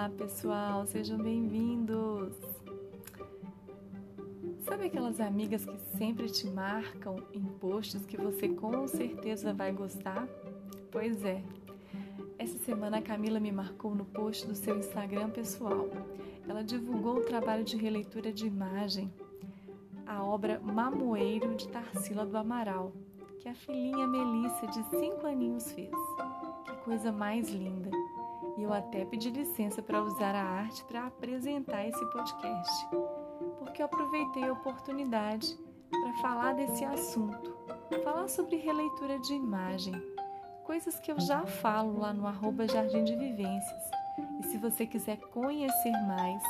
Olá, pessoal, sejam bem-vindos. Sabe aquelas amigas que sempre te marcam em posts que você com certeza vai gostar? Pois é. Essa semana a Camila me marcou no post do seu Instagram pessoal. Ela divulgou o trabalho de releitura de imagem, a obra Mamoeiro de Tarsila do Amaral, que a filhinha Melissa de 5 aninhos fez. Que coisa mais linda! E eu até pedi licença para usar a arte para apresentar esse podcast, porque eu aproveitei a oportunidade para falar desse assunto, falar sobre releitura de imagem, coisas que eu já falo lá no arroba Jardim de Vivências. E se você quiser conhecer mais,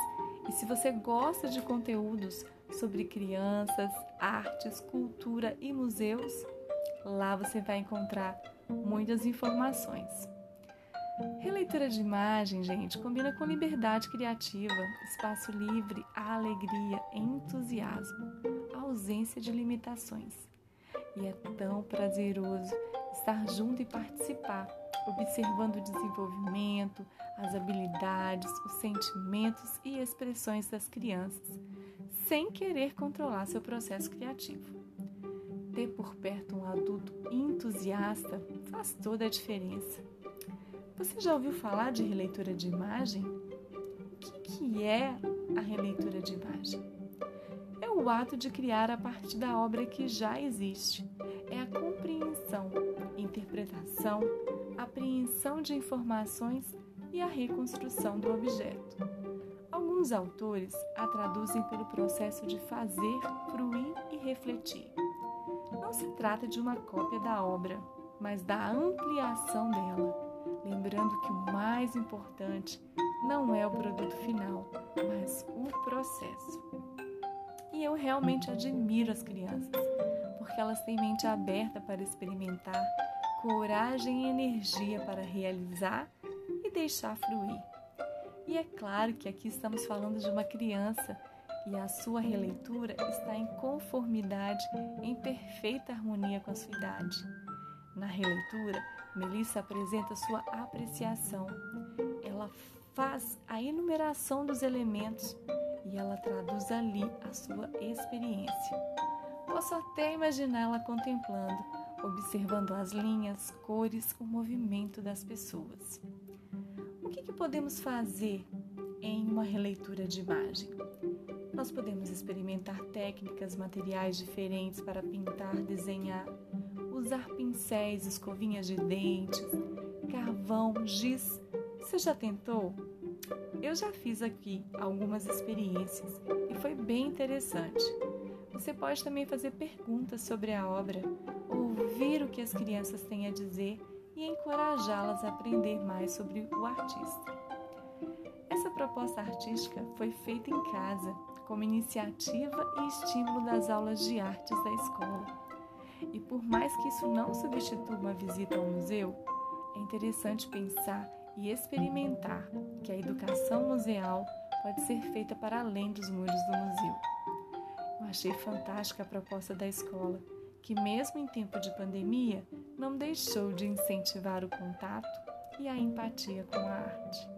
e se você gosta de conteúdos sobre crianças, artes, cultura e museus, lá você vai encontrar muitas informações. Releitura de imagem, gente, combina com liberdade criativa, espaço livre, alegria, entusiasmo, ausência de limitações. E é tão prazeroso estar junto e participar, observando o desenvolvimento, as habilidades, os sentimentos e expressões das crianças, sem querer controlar seu processo criativo. Ter por perto um adulto entusiasta faz toda a diferença. Você já ouviu falar de releitura de imagem? O que, que é a releitura de imagem? É o ato de criar a partir da obra que já existe. É a compreensão, interpretação, apreensão de informações e a reconstrução do objeto. Alguns autores a traduzem pelo processo de fazer, fruir e refletir. Não se trata de uma cópia da obra, mas da ampliação dela lembrando que o mais importante não é o produto final, mas o processo. E eu realmente admiro as crianças, porque elas têm mente aberta para experimentar, coragem e energia para realizar e deixar fluir. E é claro que aqui estamos falando de uma criança e a sua releitura está em conformidade, em perfeita harmonia com a sua idade. Na releitura, Melissa apresenta sua apreciação. Ela faz a enumeração dos elementos e ela traduz ali a sua experiência. Posso até imaginá-la contemplando, observando as linhas, cores, o movimento das pessoas. O que, que podemos fazer em uma releitura de imagem? Nós podemos experimentar técnicas, materiais diferentes para pintar, desenhar, usar pincéis, escovinhas de dentes, carvão, giz. Você já tentou? Eu já fiz aqui algumas experiências e foi bem interessante. Você pode também fazer perguntas sobre a obra, ouvir o que as crianças têm a dizer e encorajá-las a aprender mais sobre o artista. Essa proposta artística foi feita em casa, como iniciativa e estímulo das aulas de artes da escola. E por mais que isso não substitua uma visita ao museu, é interessante pensar e experimentar que a educação museal pode ser feita para além dos muros do museu. Eu achei fantástica a proposta da escola, que, mesmo em tempo de pandemia, não deixou de incentivar o contato e a empatia com a arte.